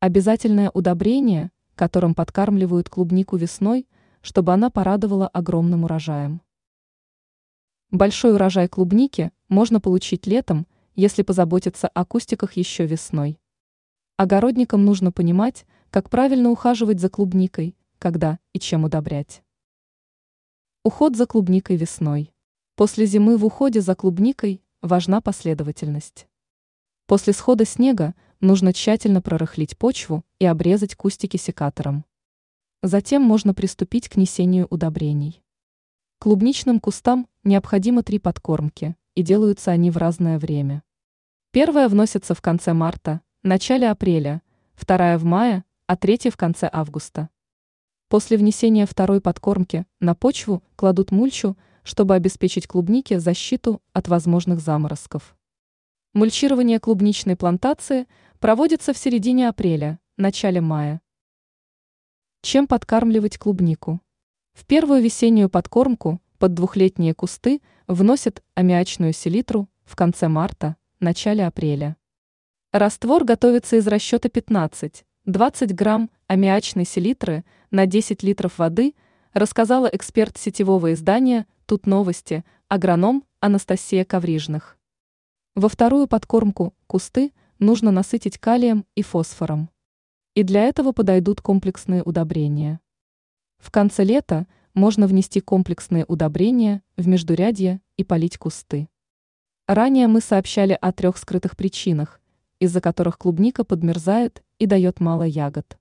Обязательное удобрение, которым подкармливают клубнику весной, чтобы она порадовала огромным урожаем. Большой урожай клубники можно получить летом, если позаботиться о кустиках еще весной. Огородникам нужно понимать, как правильно ухаживать за клубникой, когда и чем удобрять. Уход за клубникой весной. После зимы в уходе за клубникой важна последовательность. После схода снега нужно тщательно прорыхлить почву и обрезать кустики секатором. Затем можно приступить к несению удобрений. Клубничным кустам необходимо три подкормки, и делаются они в разное время. Первая вносится в конце марта, начале апреля, вторая в мае, а третья в конце августа. После внесения второй подкормки на почву кладут мульчу, чтобы обеспечить клубнике защиту от возможных заморозков. Мульчирование клубничной плантации проводится в середине апреля, начале мая. Чем подкармливать клубнику? В первую весеннюю подкормку под двухлетние кусты вносят аммиачную селитру в конце марта, начале апреля. Раствор готовится из расчета 15-20 грамм аммиачной селитры на 10 литров воды, рассказала эксперт сетевого издания «Тут новости» агроном Анастасия Коврижных. Во вторую подкормку кусты нужно насытить калием и фосфором. И для этого подойдут комплексные удобрения. В конце лета можно внести комплексные удобрения в междурядье и полить кусты. Ранее мы сообщали о трех скрытых причинах, из-за которых клубника подмерзает и дает мало ягод.